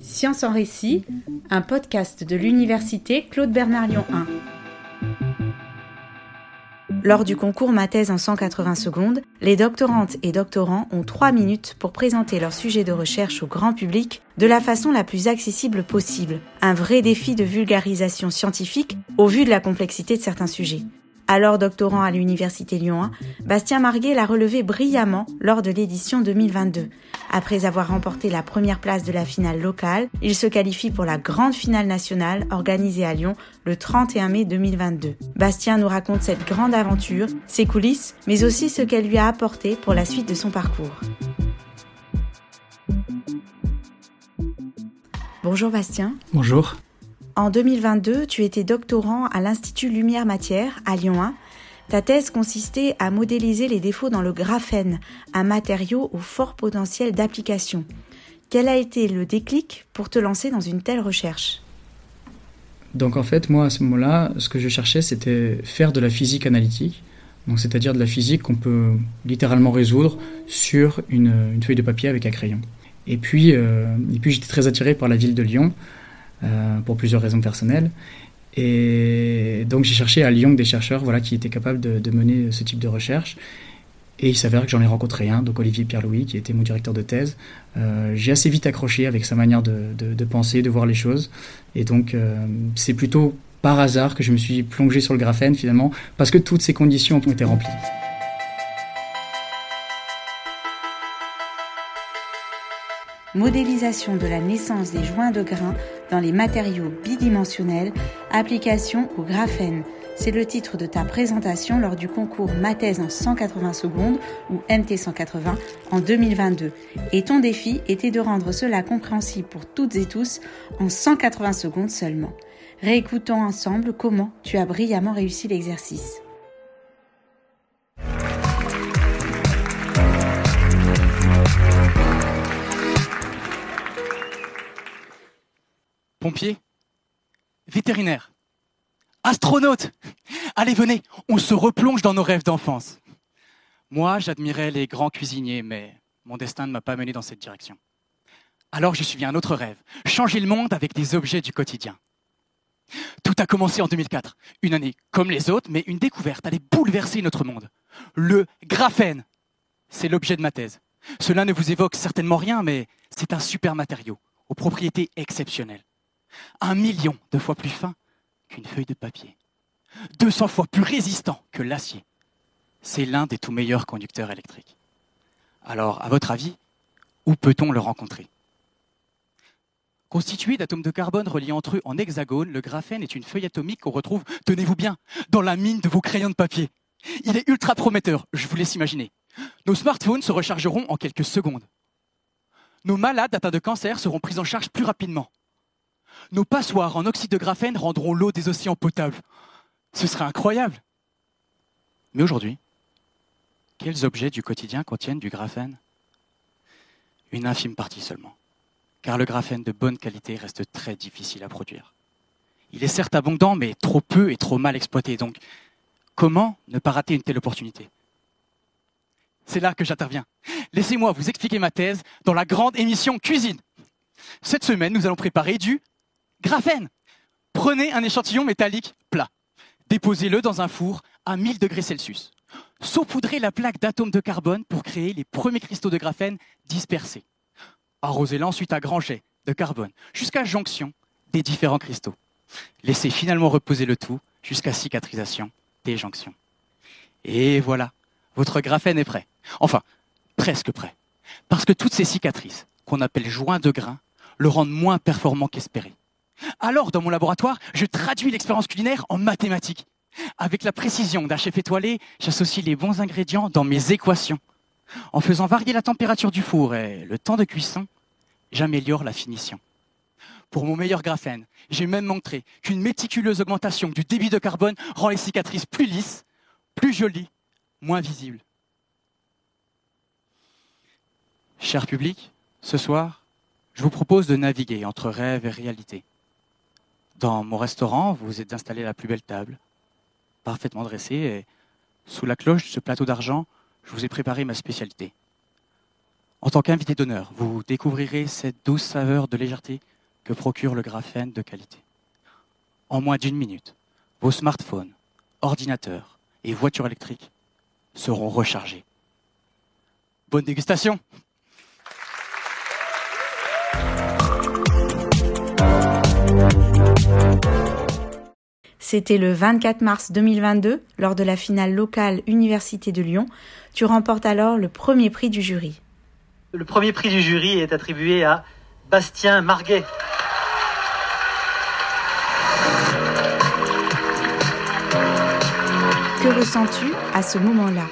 Science en récit, un podcast de l'université Claude Bernard Lyon 1. Lors du concours Ma thèse en 180 secondes, les doctorantes et doctorants ont 3 minutes pour présenter leur sujet de recherche au grand public de la façon la plus accessible possible. Un vrai défi de vulgarisation scientifique au vu de la complexité de certains sujets alors doctorant à l'Université Lyon 1, Bastien Marguet l'a relevé brillamment lors de l'édition 2022. Après avoir remporté la première place de la finale locale, il se qualifie pour la grande finale nationale organisée à Lyon le 31 mai 2022. Bastien nous raconte cette grande aventure, ses coulisses, mais aussi ce qu'elle lui a apporté pour la suite de son parcours. Bonjour Bastien. Bonjour. En 2022, tu étais doctorant à l'Institut Lumière Matière à Lyon 1. Ta thèse consistait à modéliser les défauts dans le graphène, un matériau au fort potentiel d'application. Quel a été le déclic pour te lancer dans une telle recherche? Donc en fait, moi à ce moment-là, ce que je cherchais, c'était faire de la physique analytique, donc c'est-à-dire de la physique qu'on peut littéralement résoudre sur une, feuille de papier avec un crayon. Et puis, euh, et puis j'étais très attiré par la ville de Lyon, euh, pour plusieurs raisons personnelles. Et donc j'ai cherché à Lyon des chercheurs voilà, qui étaient capables de, mener ce type de recherche. Et il s'avère que j'en ai rencontré un, donc Olivier Pierre-Louis, qui était mon directeur de thèse. Euh, j'ai assez vite accroché avec sa manière de, de, penser, de voir les choses. Et donc euh, c'est plutôt par hasard que je me suis plongé sur le graphène finalement, parce que toutes ces conditions ont été remplies. Modélisation de la naissance des joints de grains dans les matériaux bidimensionnels, application au graphène. C'est le titre de ta présentation lors du concours Mathèse en 180 secondes ou MT 180 en 2022. Et ton défi était de rendre cela compréhensible pour toutes et tous en 180 secondes seulement. Réécoutons ensemble comment tu as brillamment réussi l'exercice. Pompier, vétérinaire, astronaute. Allez, venez, on se replonge dans nos rêves d'enfance. Moi, j'admirais les grands cuisiniers, mais mon destin ne m'a pas mené dans cette direction. Alors j'ai suivi un autre rêve, changer le monde avec des objets du quotidien. Tout a commencé en 2004, une année comme les autres, mais une découverte allait bouleverser notre monde. Le graphène, c'est l'objet de ma thèse. Cela ne vous évoque certainement rien, mais c'est un super matériau, aux propriétés exceptionnelles un million de fois plus fin qu'une feuille de papier, 200 fois plus résistant que l'acier. C'est l'un des tout meilleurs conducteurs électriques. Alors, à votre avis, où peut-on le rencontrer? Constitué d'atomes de carbone reliés entre eux en hexagone, le graphène est une feuille atomique qu'on retrouve, tenez-vous bien, dans la mine de vos crayons de papier. Il est ultra prometteur, je vous laisse imaginer. Nos smartphones se rechargeront en quelques secondes. Nos malades atteints de cancer seront pris en charge plus rapidement. Nos passoires en oxyde de graphène rendront l'eau des océans potable. Ce serait incroyable. Mais aujourd'hui, quels objets du quotidien contiennent du graphène? Une infime partie seulement, car le graphène de bonne qualité reste très difficile à produire. Il est certes abondant, mais trop peu et trop mal exploité. Donc, comment ne pas rater une telle opportunité? C'est là que j'interviens. Laissez-moi vous expliquer ma thèse dans la grande émission Cuisine. Cette semaine, nous allons préparer du Graphène. Prenez un échantillon métallique plat. Déposez-le dans un four à 1000 degrés Celsius. Saupoudrez la plaque d'atomes de carbone pour créer les premiers cristaux de graphène dispersés. Arrosez-la ensuite à grand jet de carbone jusqu'à jonction des différents cristaux. Laissez finalement reposer le tout jusqu'à cicatrisation des jonctions. Et voilà, votre graphène est prêt. Enfin, presque prêt. Parce que toutes ces cicatrices, qu'on appelle joints de grains, le rendent moins performant qu'espéré. Alors, dans mon laboratoire, je traduis l'expérience culinaire en mathématiques. Avec la précision d'un chef étoilé, j'associe les bons ingrédients dans mes équations. En faisant varier la température du four et le temps de cuisson, j'améliore la finition. Pour mon meilleur graphène, j'ai même montré qu'une méticuleuse augmentation du débit de carbone rend les cicatrices plus lisses, plus jolies, moins visibles. Cher public, ce soir, je vous propose de naviguer entre rêve et réalité. Dans mon restaurant, vous êtes installé à la plus belle table, parfaitement dressée, et sous la cloche de ce plateau d'argent, je vous ai préparé ma spécialité. En tant qu'invité d'honneur, vous découvrirez cette douce saveur de légèreté que procure le graphène de qualité. En moins d'une minute, vos smartphones, ordinateurs et voitures électriques seront rechargés. Bonne dégustation C'était le 24 mars 2022, lors de la finale locale Université de Lyon. Tu remportes alors le premier prix du jury. Le premier prix du jury est attribué à Bastien Marguet. Que ressens-tu à ce moment-là?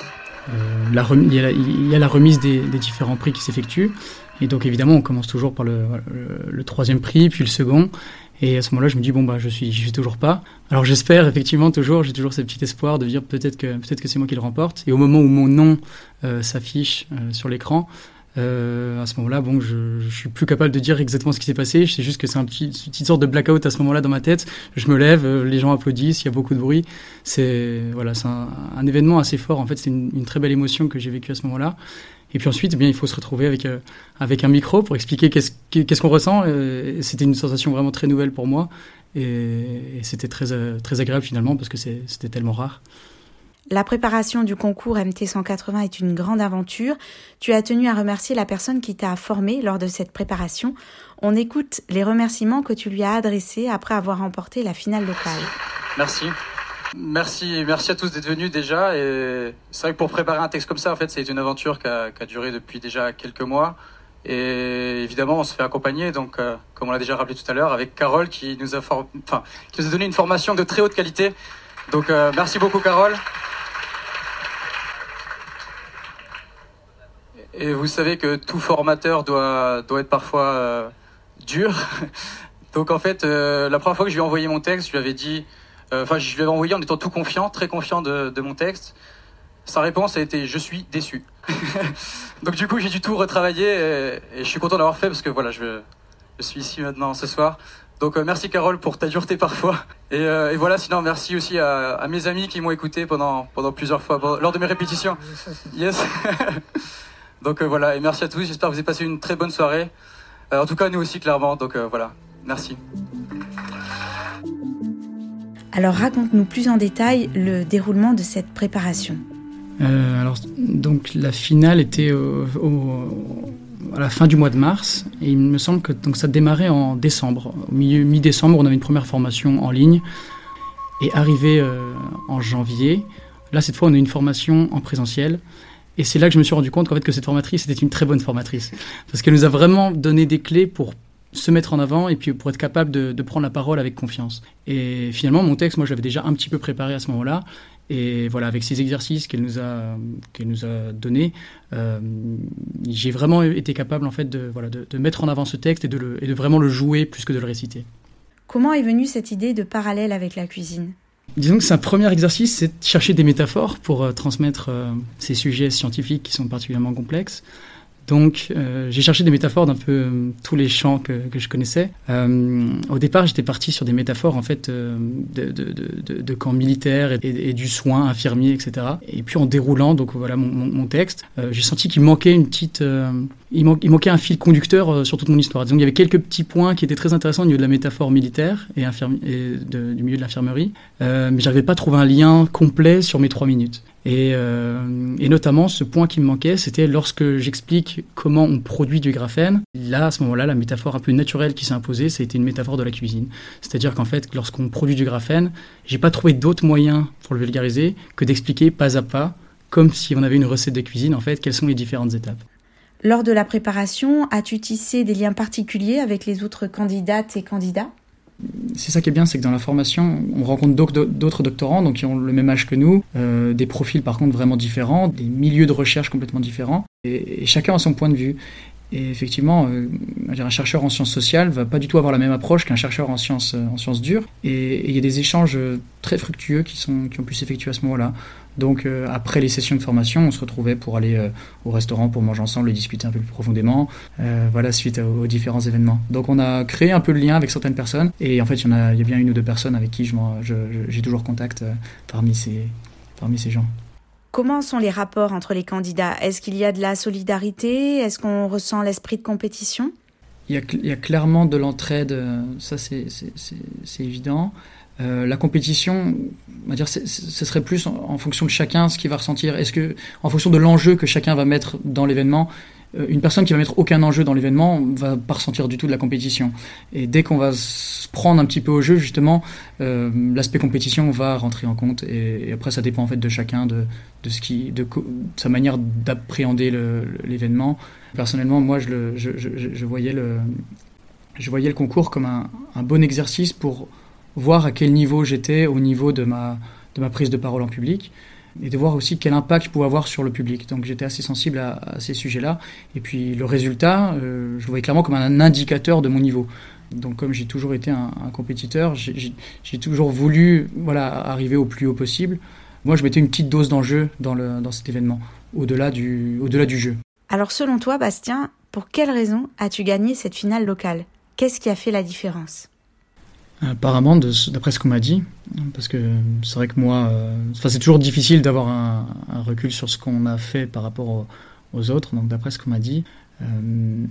Euh, il, y a la, remise des, différents prix qui s'effectuent. Et donc évidemment, on commence toujours par le, troisième prix, puis le second. Et à ce moment-là, je me dis bon bah je suis, j'y suis toujours pas. Alors j'espère effectivement toujours, j'ai toujours ce petit espoir de dire peut-être que peut-être que c'est moi qui le remporte. Et au moment où mon nom euh, s'affiche euh, sur l'écran, euh, à ce moment-là, bon, je, je suis plus capable de dire exactement ce qui s'est passé. Je sais juste que c'est un petit, une petite sorte de blackout à ce moment-là dans ma tête. Je me lève, euh, les gens applaudissent, il y a beaucoup de bruit. C'est voilà, c'est un, événement assez fort. En fait, c'est une, très belle émotion que j'ai vécue à ce moment-là. Et puis ensuite, eh bien, il faut se retrouver avec euh, avec un micro pour expliquer qu'est-ce qu'est-ce qu'on ressent. C'était une sensation vraiment très nouvelle pour moi, et, et c'était très euh, très agréable finalement parce que c'était tellement rare. La préparation du concours MT 180 est une grande aventure. Tu as tenu à remercier la personne qui t'a formé lors de cette préparation. On écoute les remerciements que tu lui as adressés après avoir remporté la finale locale. Merci. Merci, merci à tous d'être venus déjà. Et c'est vrai que pour préparer un texte comme ça, en fait, c'est une aventure qui a, duré depuis déjà quelques mois. Et évidemment, on se fait accompagner, donc, euh, comme on l'a déjà rappelé tout à l'heure, avec Carole qui nous a, a donné une formation de très haute qualité. Donc, euh, merci beaucoup, Carole. Et vous savez que tout formateur doit, doit être parfois euh, dur. Donc en fait, la première fois que je lui ai envoyé mon texte, je lui avais dit, enfin je lui avais envoyé en étant tout confiant, très confiant de, de mon texte. Sa réponse a été je suis déçu. Donc du coup j'ai dû tout retravailler et, je suis content d'avoir fait parce que voilà je, je suis ici maintenant ce soir. Donc merci Carole pour ta dureté parfois. Et, et voilà, sinon merci aussi à, à mes amis qui m'ont écouté pendant, pendant plusieurs fois, lors de mes répétitions. Yes. Donc euh, voilà, et merci à tous. J'espère que vous avez passé une très bonne soirée. Euh, en tout cas, nous aussi, clairement. Donc euh, voilà, merci. Alors raconte-nous plus en détail le déroulement de cette préparation. alors donc la finale était à la fin du mois de mars et il me semble que donc ça démarrait en décembre. Au milieu mi-décembre, on avait une première formation en ligne et arrivé en janvier, là cette fois on a une formation en présentiel et c'est là que je me suis rendu compte qu'en fait que cette formatrice était une très bonne formatrice parce qu'elle nous a vraiment donné des clés pour se mettre en avant et puis pour être capable de, de prendre la parole avec confiance. Et finalement, mon texte, moi, je l'avais déjà un petit peu préparé à ce moment-là. Et voilà, avec ces exercices qu'elle nous a qu'elle nous a donnés, euh, j'ai vraiment été capable en fait de voilà de, de, mettre en avant ce texte et de le, et de vraiment le jouer plus que de le réciter. Comment est venue cette idée de parallèle avec la cuisine? Disons que c'est un premier exercice, c'est de chercher des métaphores pour euh, transmettre euh, ces sujets scientifiques qui sont particulièrement complexes. Donc, euh, j'ai cherché des métaphores d'un peu euh, tous les champs que, que je connaissais. Euh, au départ, j'étais parti sur des métaphores en fait euh, de, de, de, de, camps militaires et, du soin infirmier, etc. Et puis en déroulant, donc voilà mon, mon, mon texte, j'ai senti qu'il manquait une petite, il, man il, manquait un fil conducteur sur toute mon histoire. Disons, il y avait quelques petits points qui étaient très intéressants au niveau de la métaphore militaire et, et du milieu de l'infirmerie, mais j'arrivais pas à trouver un lien complet sur mes trois minutes. Et, euh, et, notamment, ce point qui me manquait, c'était lorsque j'explique comment on produit du graphène. Là, à ce moment-là, la métaphore un peu naturelle qui s'est imposée, été une métaphore de la cuisine. C'est-à-dire qu'en fait, lorsqu'on produit du graphène, j'ai pas trouvé d'autre moyen pour le vulgariser que d'expliquer pas à pas, comme si on avait une recette de cuisine, en fait, quelles sont les différentes étapes. Lors de la préparation, as-tu tissé des liens particuliers avec les autres candidates et candidats? C'est ça qui est bien, c'est que dans la formation, on rencontre d'autres doctorants, donc qui ont le même âge que nous, euh, des profils par contre vraiment différents, des milieux de recherche complètement différents, et, chacun a son point de vue. Et effectivement, euh, un chercheur en sciences sociales va pas du tout avoir la même approche qu'un chercheur en sciences, euh, en sciences dures. Et il y a des échanges très fructueux qui, sont, qui ont pu s'effectuer à ce moment-là. Donc euh, après les sessions de formation, on se retrouvait pour aller euh, au restaurant, pour manger ensemble et discuter un peu plus profondément, euh, voilà, suite aux, aux, différents événements. Donc on a créé un peu le lien avec certaines personnes. Et en fait, il y, en a, il y a bien une ou deux personnes avec qui j'ai toujours contact parmi, ces, parmi ces gens. Comment sont les rapports entre les candidats? Est-ce qu'il y a de la solidarité? Est-ce qu'on ressent l'esprit de compétition? Il y, a, il y, a, clairement de l'entraide, ça c'est évident. Euh, la compétition, on va dire, ce serait plus en, fonction de chacun ce qu'il va ressentir. Est-ce que, en fonction de l'enjeu que chacun va mettre dans l'événement, euh, une personne qui va mettre aucun enjeu dans l'événement va pas ressentir du tout de la compétition. Et dès qu'on va se prendre un petit peu au jeu, justement, euh, l'aspect compétition va rentrer en compte. Et, après, ça dépend en fait de chacun, de, de ce qui, de, sa manière d'appréhender l'événement. Personnellement, moi, je, je, je, je, voyais le, je voyais le concours comme un, un bon exercice pour voir à quel niveau j'étais au niveau de ma, de ma prise de parole en public et de voir aussi quel impact je pouvais avoir sur le public. Donc j'étais assez sensible à, ces sujets-là. Et puis le résultat, euh, je le voyais clairement comme un indicateur de mon niveau. Donc comme j'ai toujours été un, compétiteur, j'ai toujours voulu voilà, arriver au plus haut possible. Moi, je mettais une petite dose d'enjeu dans, dans cet événement, au-delà du, au -delà du jeu. Alors selon toi, Bastien, pour quelle raison as-tu gagné cette finale locale? Qu'est-ce qui a fait la différence? Apparemment, d'après ce qu'on m'a dit, parce que c'est vrai que moi, euh, c'est toujours difficile d'avoir un, recul sur ce qu'on a fait par rapport aux, autres. Donc, d'après ce qu'on m'a dit, euh,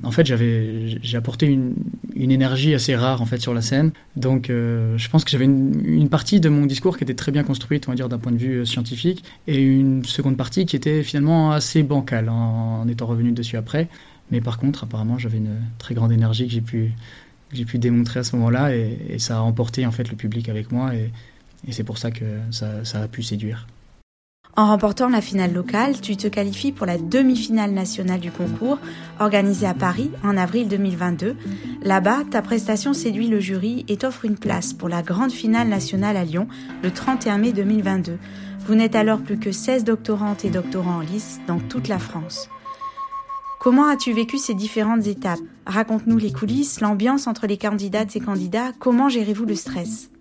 en fait, j'avais, j'ai apporté une, énergie assez rare en fait sur la scène. Donc, euh, je pense que j'avais une, une, partie de mon discours qui était très bien construite, on va dire d'un point de vue scientifique, et une seconde partie qui était finalement assez bancale en, en étant revenu dessus après. Mais par contre, apparemment, j'avais une très grande énergie que j'ai pu j'ai pu démontrer à ce moment-là et, ça a emporté en fait le public avec moi et, c'est pour ça que ça, ça, a pu séduire. En remportant la finale locale, tu te qualifies pour la demi-finale nationale du concours organisée à Paris en avril 2022. Là-bas, ta prestation séduit le jury et t'offre une place pour la grande finale nationale à Lyon le 31 mai 2022. Vous n'êtes alors plus que 16 doctorantes et doctorants en lice dans toute la France. Comment as-tu vécu ces différentes étapes? Raconte-nous les coulisses, l'ambiance entre les candidates et candidats. Comment gérez-vous le stress?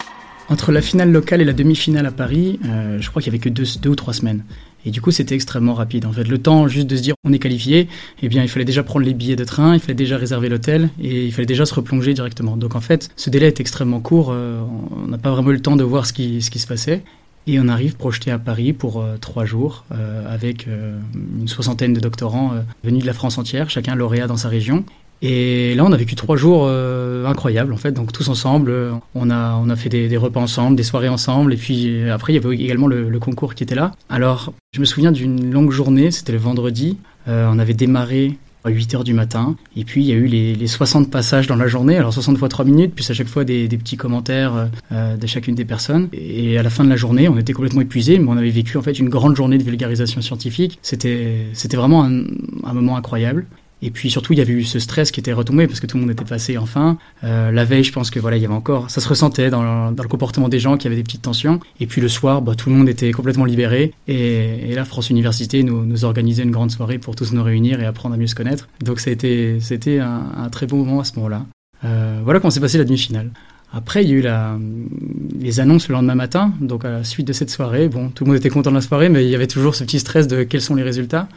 Entre la finale locale et la demi-finale à Paris, euh, je crois qu'il y avait que deux, ou trois semaines. Et du coup, c'était extrêmement rapide. En fait, le temps juste de se dire on est qualifié, eh bien, il fallait déjà prendre les billets de train, il fallait déjà réserver l'hôtel et il fallait déjà se replonger directement. Donc, en fait, ce délai est extrêmement court. Euh, on n'a pas vraiment eu le temps de voir ce qui se passait. Et on arrive projeté à Paris pour euh, trois jours euh, avec euh, une soixantaine de doctorants venus de la France entière, chacun lauréat dans sa région. Et là, on a vécu trois jours incroyables, en fait. Donc, tous ensemble, on a, on a fait des, repas ensemble, des soirées ensemble. Et puis, après, il y avait également le, le concours qui était là. Alors, je me souviens d'une longue journée, c'était le vendredi. on avait démarré à 8 heures du matin. Et puis il y a eu les, les 60 passages dans la journée, alors 60 fois 3 minutes, puis à chaque fois des, des petits commentaires euh, de chacune des personnes. Et à la fin de la journée, on était complètement épuisés, mais on avait vécu en fait une grande journée de vulgarisation scientifique. C'était c'était vraiment un, un moment incroyable. Et puis surtout, il y avait eu ce stress qui était retombé parce que tout le monde était passé enfin. Euh, la veille, je pense que voilà, il y avait encore, ça se ressentait dans le, comportement des gens qu'il y avait des petites tensions. Et puis le soir, bah, tout le monde était complètement libéré. Et, là, France Université nous, organisait une grande soirée pour tous nous réunir et apprendre à mieux se connaître. Donc été, c'était un, un très bon moment à ce moment-là. Euh, voilà comment s'est passée la demi-finale. Après, il y a eu les annonces le lendemain matin. Donc, à la suite de cette soirée, bon, tout le monde était content de la soirée, mais il y avait toujours ce petit stress de quels sont les résultats.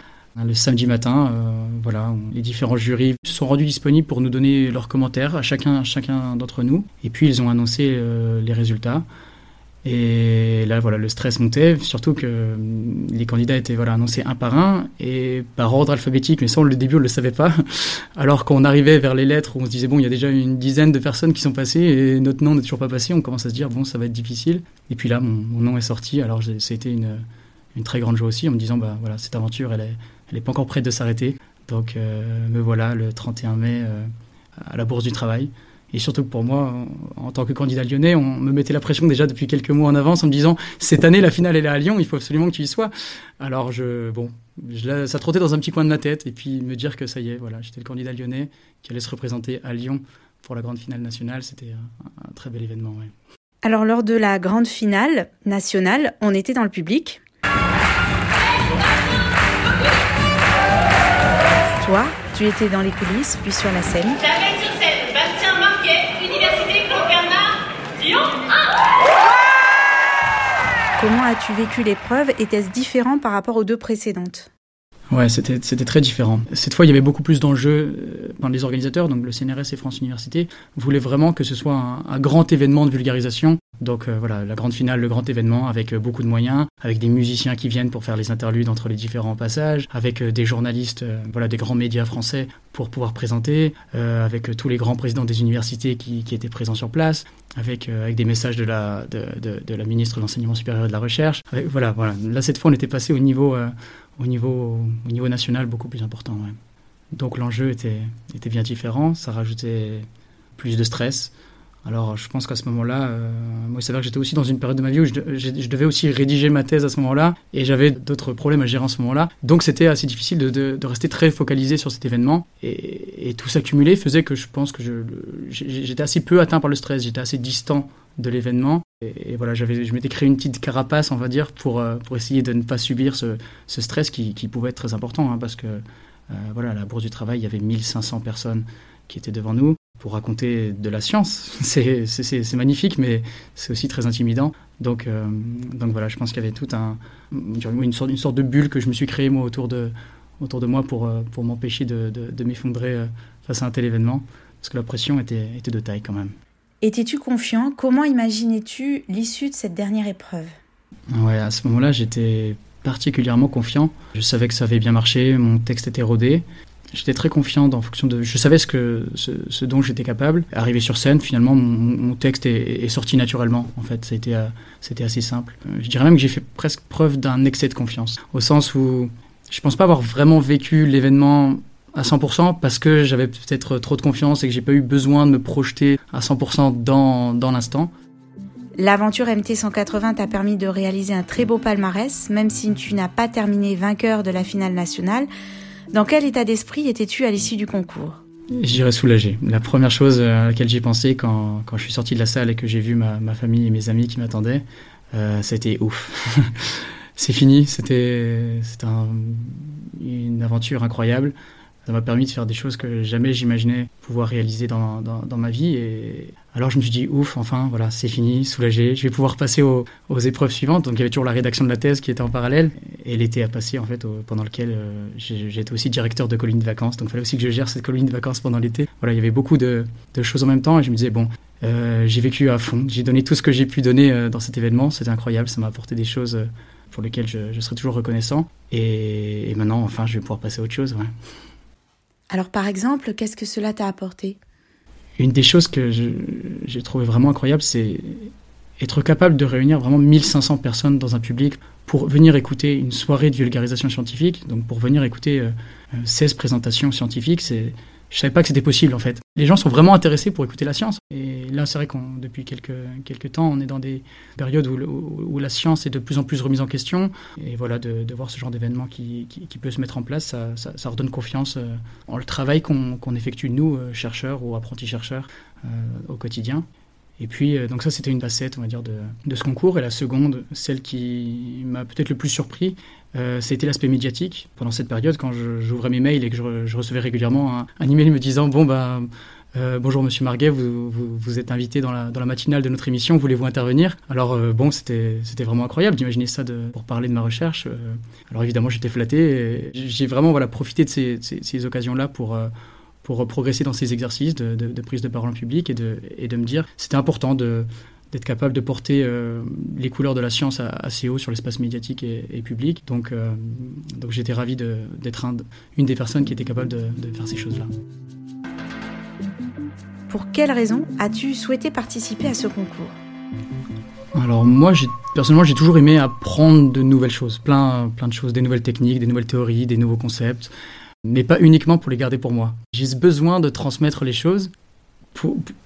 Le samedi matin, euh, voilà, les différents jurys se sont rendus disponibles pour nous donner leurs commentaires à chacun, chacun d'entre nous. Et puis ils ont annoncé euh, les résultats. Et là, voilà, le stress montait, surtout que les candidats étaient voilà, annoncés un par un et par ordre alphabétique, mais ça, au début, on ne le savait pas. Alors qu'on arrivait vers les lettres on se disait, bon, il y a déjà une dizaine de personnes qui sont passées et notre nom n'est toujours pas passé, on commence à se dire, bon, ça va être difficile. Et puis là, mon, mon nom est sorti, alors c'était une, une très grande joie aussi en me disant, bah voilà, cette aventure, elle est, elle n'est pas encore prête de s'arrêter. Donc euh, me voilà le 31 mai euh, à la Bourse du Travail. Et surtout pour moi, en, tant que candidat lyonnais, on me mettait la pression déjà depuis quelques mois en avance en me disant cette année la finale elle est à Lyon, il faut absolument que tu y sois. Alors je bon, je, ça trottait dans un petit coin de ma tête et puis me dire que ça y est, voilà, j'étais le candidat lyonnais qui allait se représenter à Lyon pour la grande finale nationale, c'était un, un, très bel événement. Ouais. Alors lors de la grande finale nationale, on était dans le public. Toi, tu étais dans les coulisses, puis sur la scène. J'avais sur scène Bastien Marquet, Université Claude Bernard, Lyon 1. Comment as-tu vécu l'épreuve Était-ce différent par rapport aux deux précédentes? Ouais, c'était très différent. Cette fois, il y avait beaucoup plus d'enjeux dans les organisateurs, donc le CNRS et France Université voulaient vraiment que ce soit un, un, grand événement de vulgarisation Donc euh, voilà, la grande finale, le grand événement avec euh, beaucoup de moyens, avec des musiciens qui viennent pour faire les interludes entre les différents passages, avec euh, des journalistes, voilà, des grands médias français pour pouvoir présenter, avec tous les grands présidents des universités qui, étaient présents sur place, avec, avec des messages de la, de, de, la ministre de l'enseignement supérieur et de la recherche. voilà, voilà. Là cette fois on était passé au niveau, au niveau, au niveau national beaucoup plus important. Donc l'enjeu était, était bien différent, ça rajoutait plus de stress. Alors, je pense qu'à ce moment-là, euh, moi, c'est vrai que j'étais aussi dans une période de ma vie où je, devais aussi rédiger ma thèse à ce moment-là, et j'avais d'autres problèmes à gérer en ce moment-là. Donc, c'était assez difficile de, rester très focalisé sur cet événement, et, tout s'accumuler faisait que je pense que j'étais assez peu atteint par le stress, j'étais assez distant de l'événement, et, voilà, j'avais, je m'étais créé une petite carapace, on va dire, pour, euh, pour essayer de ne pas subir ce, stress qui, pouvait être très important, hein, parce que euh, voilà, à la Bourse du Travail, il y avait 1500 personnes qui étaient devant nous pour raconter de la science. C'est magnifique, mais c'est aussi très intimidant. Donc, euh, donc voilà, je pense qu'il y avait tout un, une, sorte, une sorte de bulle que je me suis créée moi autour de, autour de moi pour, euh, pour m'empêcher de, de, m'effondrer euh, face à un tel événement, parce que la pression était, était de taille quand même. Étais-tu confiant? Comment imaginais-tu l'issue de cette dernière épreuve? Ouais, à ce moment-là, j'étais particulièrement confiant. Je savais que ça avait bien marché, mon texte était rodé. J'étais très confiant en fonction de. Je savais ce, que, ce, dont j'étais capable. Arrivé sur scène, finalement, mon, texte est, sorti naturellement. En fait, c'était euh, c'était assez simple. Euh, je dirais même que j'ai fait presque preuve d'un excès de confiance, au sens où je pense pas avoir vraiment vécu l'événement à 100% parce que j'avais peut-être trop de confiance et que j'ai pas eu besoin de me projeter à 100% dans, dans l'instant. L'aventure MT 180 t'a permis de réaliser un très beau palmarès, même si tu n'as pas terminé vainqueur de la finale nationale. Dans quel état d'esprit étais-tu à l'issue du concours? J'irais soulagé. La première chose à laquelle j'ai pensé quand, quand, je suis sorti de la salle et que j'ai vu ma, famille et mes amis qui m'attendaient, euh, c'était ouf. c'est fini, c'était un, une aventure incroyable. Ça m'a permis de faire des choses que jamais j'imaginais pouvoir réaliser dans, dans, dans, ma vie. Et alors je me suis dit, ouf, enfin, voilà, c'est fini, soulagé. Je vais pouvoir passer aux, épreuves suivantes. Donc il y avait toujours la rédaction de la thèse qui était en parallèle. Et l'été a passé, en fait, pendant lequel euh, j'étais aussi directeur de colonie de vacances. Donc il fallait aussi que je gère cette colonie de vacances pendant l'été. Voilà, il y avait beaucoup de, choses en même temps. Et je me disais, bon, euh, j'ai vécu à fond. J'ai donné tout ce que j'ai pu donner euh, dans cet événement. C'était incroyable. Ça m'a apporté des choses pour lesquelles je, serai toujours reconnaissant. Et, maintenant, enfin, je vais pouvoir passer à autre chose. Alors par exemple, qu'est-ce que cela t'a apporté? Une des choses que j'ai trouvé vraiment incroyable, c'est être capable de réunir vraiment 1500 personnes dans un public pour venir écouter une soirée de vulgarisation scientifique, donc pour venir écouter 16 euh, présentations scientifiques, c'est je savais pas que c'était possible en fait. Les gens sont vraiment intéressés pour écouter la science. Et là, c'est vrai qu'on depuis quelques, quelques temps, on est dans des périodes où, où, la science est de plus en plus remise en question. Et voilà, de, de voir ce genre d'événement qui, qui, peut se mettre en place, ça, ça, redonne confiance euh, en le travail qu'on effectue, nous, euh, chercheurs ou apprentis chercheurs, euh, au quotidien. Et puis, donc ça, c'était une facette, on va dire, de, de, ce concours. Et la seconde, celle qui m'a peut-être le plus surpris, euh, c'était l'aspect médiatique. Pendant cette période, quand j'ouvrais mes mails et que je, recevais régulièrement un, un, email me disant Bon, bah, euh, bonjour Monsieur Marguet, vous, vous, êtes invité dans la, dans la, matinale de notre émission, voulez-vous intervenir? Alors, euh, bon, c'était vraiment incroyable d'imaginer ça de, pour parler de ma recherche. alors, évidemment, j'étais flatté. J'ai vraiment voilà, profité de ces, occasions-là pour pour progresser dans ces exercices de, de, de, prise de parole en public et de, et de me dire c'était important de, d'être capable de porter euh, les couleurs de la science assez haut sur l'espace médiatique et, public. Donc, euh, donc j'étais ravi d'être une des personnes qui était capable de, faire ces choses-là. Pour quelles raisons as-tu souhaité participer à ce concours? Alors moi, personnellement, j'ai toujours aimé apprendre de nouvelles choses, plein, plein de choses, des nouvelles techniques, des nouvelles théories, des nouveaux concepts, mais pas uniquement pour les garder pour moi. J'ai besoin de transmettre les choses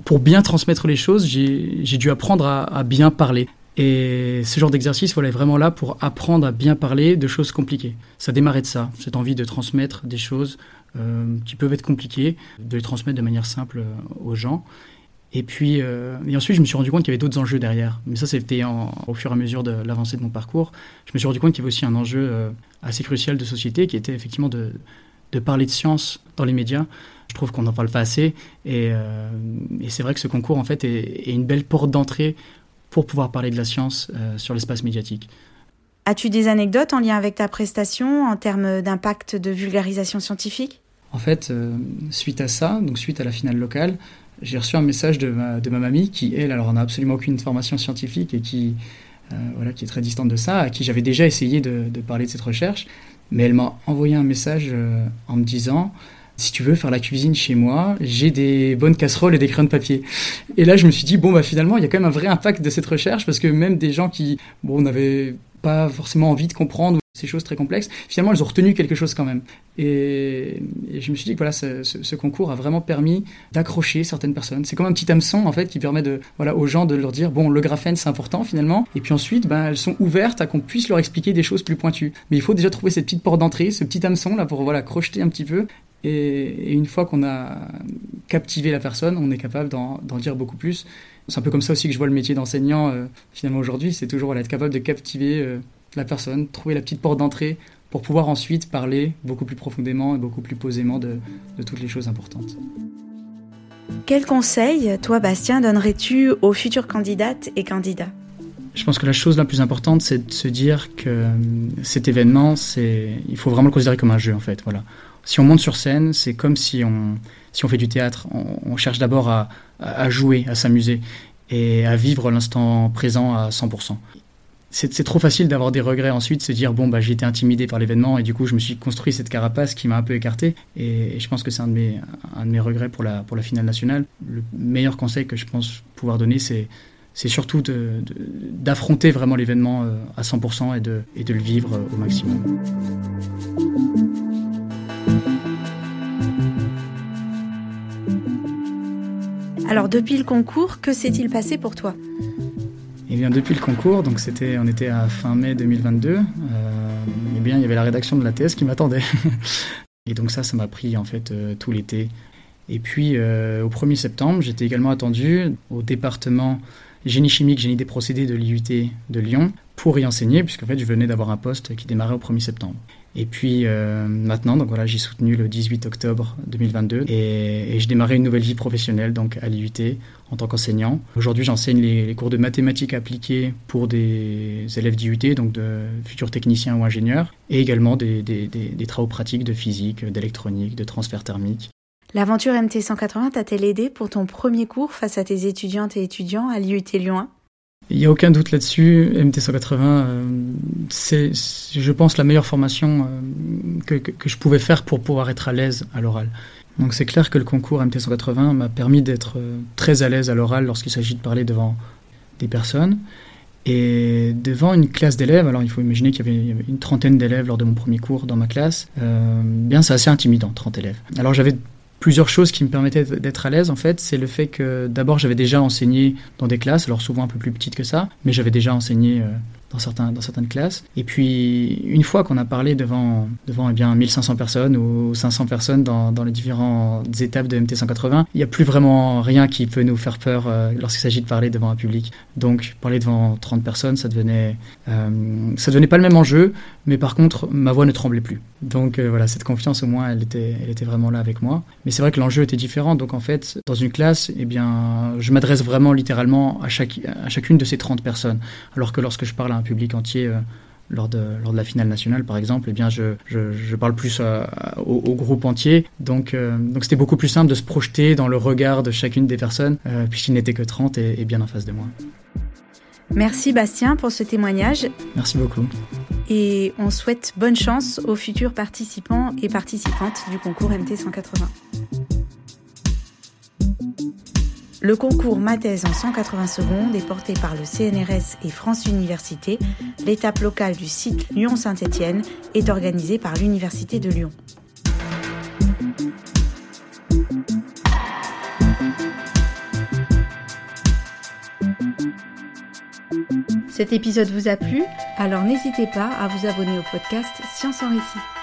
pour, bien transmettre les choses, j'ai dû apprendre à, bien parler. Et ce genre d'exercice voilà, est vraiment là pour apprendre à bien parler de choses compliquées. Ça démarrait de ça, cette envie de transmettre des choses euh, qui peuvent être compliquées, de les transmettre de manière simple euh, aux gens. Et puis, euh, et ensuite, je me suis rendu compte qu'il y avait d'autres enjeux derrière. Mais ça, c'était au fur et à mesure de l'avancée de mon parcours. Je me suis rendu compte qu'il y avait aussi un enjeu assez crucial de société qui était effectivement de, de parler de science dans les médias. Je trouve qu'on n'en parle pas assez. Euh, et, c'est vrai que ce concours, en fait, est, une belle porte d'entrée pour pouvoir parler de la science euh, sur l'espace médiatique. As-tu des anecdotes en lien avec ta prestation en termes d'impact de vulgarisation scientifique? En fait, euh, suite à ça, donc suite à la finale locale, j'ai reçu un message de ma, de ma mamie qui, elle, alors n'a absolument aucune formation scientifique et qui, voilà, qui est très distante de ça, à qui j'avais déjà essayé de, de, parler de cette recherche. Mais elle m'a envoyé un message euh, en me disant si tu veux faire la cuisine chez moi, j'ai des bonnes casseroles et des crayons de papier. Et là, je me suis dit, bon, bah finalement, il y a quand même un vrai impact de cette recherche, parce que même des gens qui, bon, n'avaient pas forcément envie de comprendre ces choses très complexes, finalement, elles ont retenu quelque chose quand même. Et, je me suis dit que voilà, ce, concours a vraiment permis d'accrocher certaines personnes. C'est comme un petit hameçon, en fait, qui permet de, voilà, aux gens de leur dire, bon, le graphène, c'est important, finalement. Et puis ensuite, ben, elles sont ouvertes à qu'on puisse leur expliquer des choses plus pointues. Mais il faut déjà trouver cette petite porte d'entrée, ce petit hameçon, là, pour, voilà, crocheter un petit peu. Et, et une fois qu'on a captivé la personne, on est capable d'en dire beaucoup plus. C'est un peu comme ça aussi que je vois le métier d'enseignant, euh, finalement, aujourd'hui. C'est toujours, voilà, être capable de captiver euh, la personne, trouver la petite porte d'entrée pour pouvoir ensuite parler beaucoup plus profondément et beaucoup plus posément de, de toutes les choses importantes. Quel conseil, toi Bastien, donnerais-tu aux futures candidates et candidats? Je pense que la chose la plus importante, c'est de se dire que euh, cet événement, c'est, il faut vraiment le considérer comme un jeu en fait. Voilà. Si on monte sur scène, c'est comme si on, si on fait du théâtre, on, on cherche d'abord à, à jouer, à s'amuser et à vivre l'instant présent à 100% c'est trop facile d'avoir des regrets ensuite, se dire bon bah j'ai été intimidé par l'événement et du coup je me suis construit cette carapace qui m'a un peu écarté et, je pense que c'est un de mes un de mes regrets pour la pour la finale nationale. Le meilleur conseil que je pense pouvoir donner c'est c'est surtout d'affronter vraiment l'événement euh, à 100% et de, et de le vivre au maximum. Alors depuis le concours, que s'est-il passé pour toi? Depuis le concours, donc c'était, on était à fin mai 2022, euh, eh bien, il y avait la rédaction de la thèse qui m'attendait. et donc ça, ça m'a pris en fait euh, tout l'été. Et puis euh, au 1er septembre, j'étais également attendu au département génie chimique, génie des procédés de l'IUT de Lyon pour y enseigner, puisqu'en fait je venais d'avoir un poste qui démarrait au 1er septembre. Et puis euh, maintenant, donc voilà, j'ai soutenu le 18 octobre 2022 et, je démarrais une nouvelle vie professionnelle donc à l'IUT en tant qu'enseignant. Aujourd'hui, j'enseigne les, cours de mathématiques appliquées pour des élèves d'IUT, donc de futurs techniciens ou ingénieurs, et également des, des, travaux pratiques de physique, d'électronique, de transfert thermique. L'aventure MT 180 t'a-t-elle aidé pour ton premier cours face à tes étudiantes et étudiants à l'IUT Lyon 1 il n'y a aucun doute là-dessus. MT180, euh, c'est, je pense, la meilleure formation euh, que, je pouvais faire pour pouvoir être à l'aise à l'oral. Donc c'est clair que le concours MT180 m'a permis d'être euh, très à l'aise à l'oral lorsqu'il s'agit de parler devant des personnes. Et devant une classe d'élèves, alors il faut imaginer qu'il y, avait, une trentaine d'élèves lors de mon premier cours dans ma classe, bien c'est assez intimidant, 30 élèves. Alors j'avais plusieurs choses qui me permettaient d'être à l'aise en fait, c'est le fait que d'abord j'avais déjà enseigné dans des classes, alors souvent un peu plus petites que ça, mais j'avais déjà enseigné euh, dans, certains, dans certaines classes. Et puis une fois qu'on a parlé devant, devant eh bien 1500 personnes ou 500 personnes dans, dans les différentes étapes de MT 180, il n'y a plus vraiment rien qui peut nous faire peur euh, lorsqu'il s'agit de parler devant un public. Donc parler devant 30 personnes, ça devenait, euh, ça devenait pas le même enjeu, mais par contre ma voix ne tremblait plus. Donc euh, voilà, cette confiance au moins, elle était, elle était vraiment là avec moi. Mais c'est vrai que l'enjeu était différent. Donc en fait, dans une classe, eh bien, je m'adresse vraiment littéralement à, chaque, à chacune de ces 30 personnes. Alors que lorsque je parle à public entier euh, lors, de, lors de la finale nationale, par exemple, eh bien, je, je, je parle plus à, à, au, au, groupe entier. Donc euh, donc c'était beaucoup plus simple de se projeter dans le regard de chacune des personnes, euh, puisqu'il n'était que 30 et, et bien en face de moi. Merci Bastien pour ce témoignage. Merci beaucoup. Et on souhaite bonne chance aux futurs participants et participantes du concours MT 180. Le concours Mathèse en 180 secondes est porté par le CNRS et France Université. L'étape locale du site Lyon-Saint-Étienne est organisée par l'Université de Lyon. Cet épisode vous a plu? Alors n'hésitez pas à vous abonner au podcast Science en Récit.